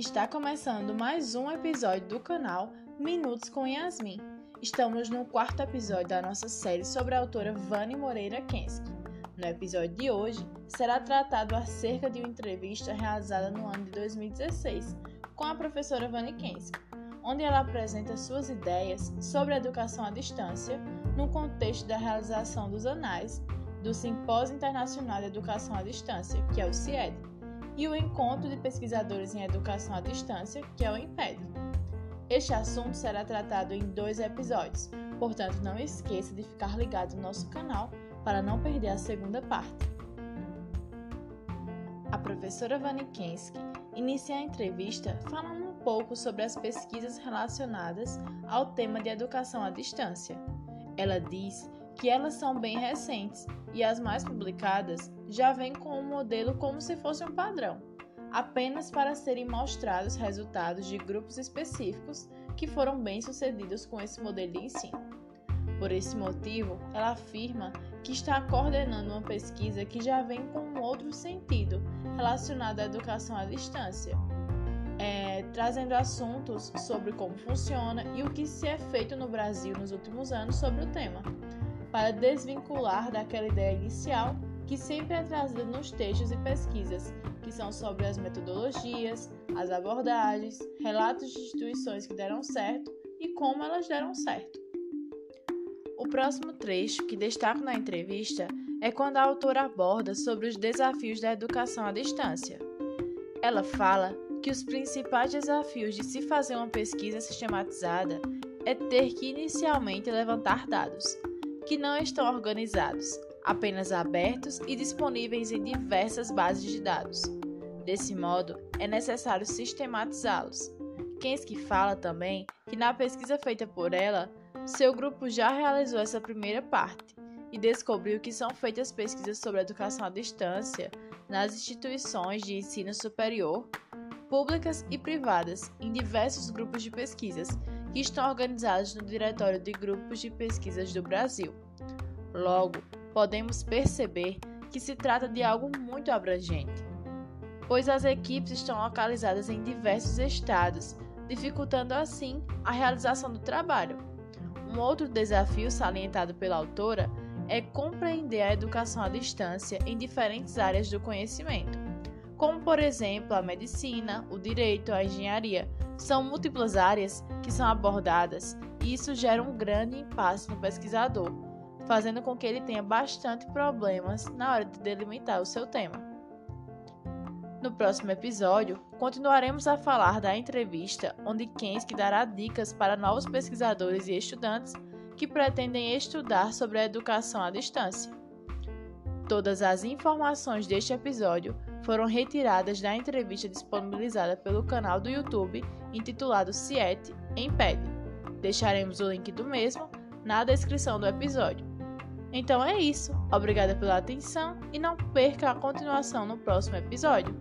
Está começando mais um episódio do canal Minutos com Yasmin. Estamos no quarto episódio da nossa série sobre a autora Vani Moreira Kensky. No episódio de hoje, será tratado acerca de uma entrevista realizada no ano de 2016 com a professora Vani Kensky, onde ela apresenta suas ideias sobre a educação à distância no contexto da realização dos anais do Simpósio Internacional de Educação à Distância, que é o CIED, e o Encontro de Pesquisadores em Educação à Distância, que é o IMPED. Este assunto será tratado em dois episódios, portanto não esqueça de ficar ligado no nosso canal para não perder a segunda parte. A professora Vanikensky inicia a entrevista falando um pouco sobre as pesquisas relacionadas ao tema de educação à distância. Ela diz que elas são bem recentes e as mais publicadas já vêm com o um modelo como se fosse um padrão, apenas para serem mostrados resultados de grupos específicos que foram bem-sucedidos com esse modelo de ensino. Por esse motivo, ela afirma que está coordenando uma pesquisa que já vem com um outro sentido relacionado à educação à distância, é, trazendo assuntos sobre como funciona e o que se é feito no Brasil nos últimos anos sobre o tema para desvincular daquela ideia inicial que sempre é trazida nos textos e pesquisas, que são sobre as metodologias, as abordagens, relatos de instituições que deram certo e como elas deram certo. O próximo trecho que destaco na entrevista é quando a autora aborda sobre os desafios da educação à distância. Ela fala que os principais desafios de se fazer uma pesquisa sistematizada é ter que inicialmente levantar dados, que não estão organizados, apenas abertos e disponíveis em diversas bases de dados. Desse modo, é necessário sistematizá-los. Kensky fala também que na pesquisa feita por ela, seu grupo já realizou essa primeira parte e descobriu que são feitas pesquisas sobre educação à distância nas instituições de ensino superior, públicas e privadas, em diversos grupos de pesquisas que estão organizados no Diretório de Grupos de Pesquisas do Brasil. Logo, podemos perceber que se trata de algo muito abrangente, pois as equipes estão localizadas em diversos estados, dificultando assim a realização do trabalho. Um outro desafio salientado pela autora é compreender a educação à distância em diferentes áreas do conhecimento, como por exemplo a medicina, o direito, a engenharia, são múltiplas áreas que são abordadas e isso gera um grande impasse no pesquisador, fazendo com que ele tenha bastante problemas na hora de delimitar o seu tema. No próximo episódio, continuaremos a falar da entrevista onde Kensky dará dicas para novos pesquisadores e estudantes que pretendem estudar sobre a educação à distância. Todas as informações deste episódio foram retiradas da entrevista disponibilizada pelo canal do YouTube intitulado CIET em PED. Deixaremos o link do mesmo na descrição do episódio. Então é isso, obrigada pela atenção e não perca a continuação no próximo episódio.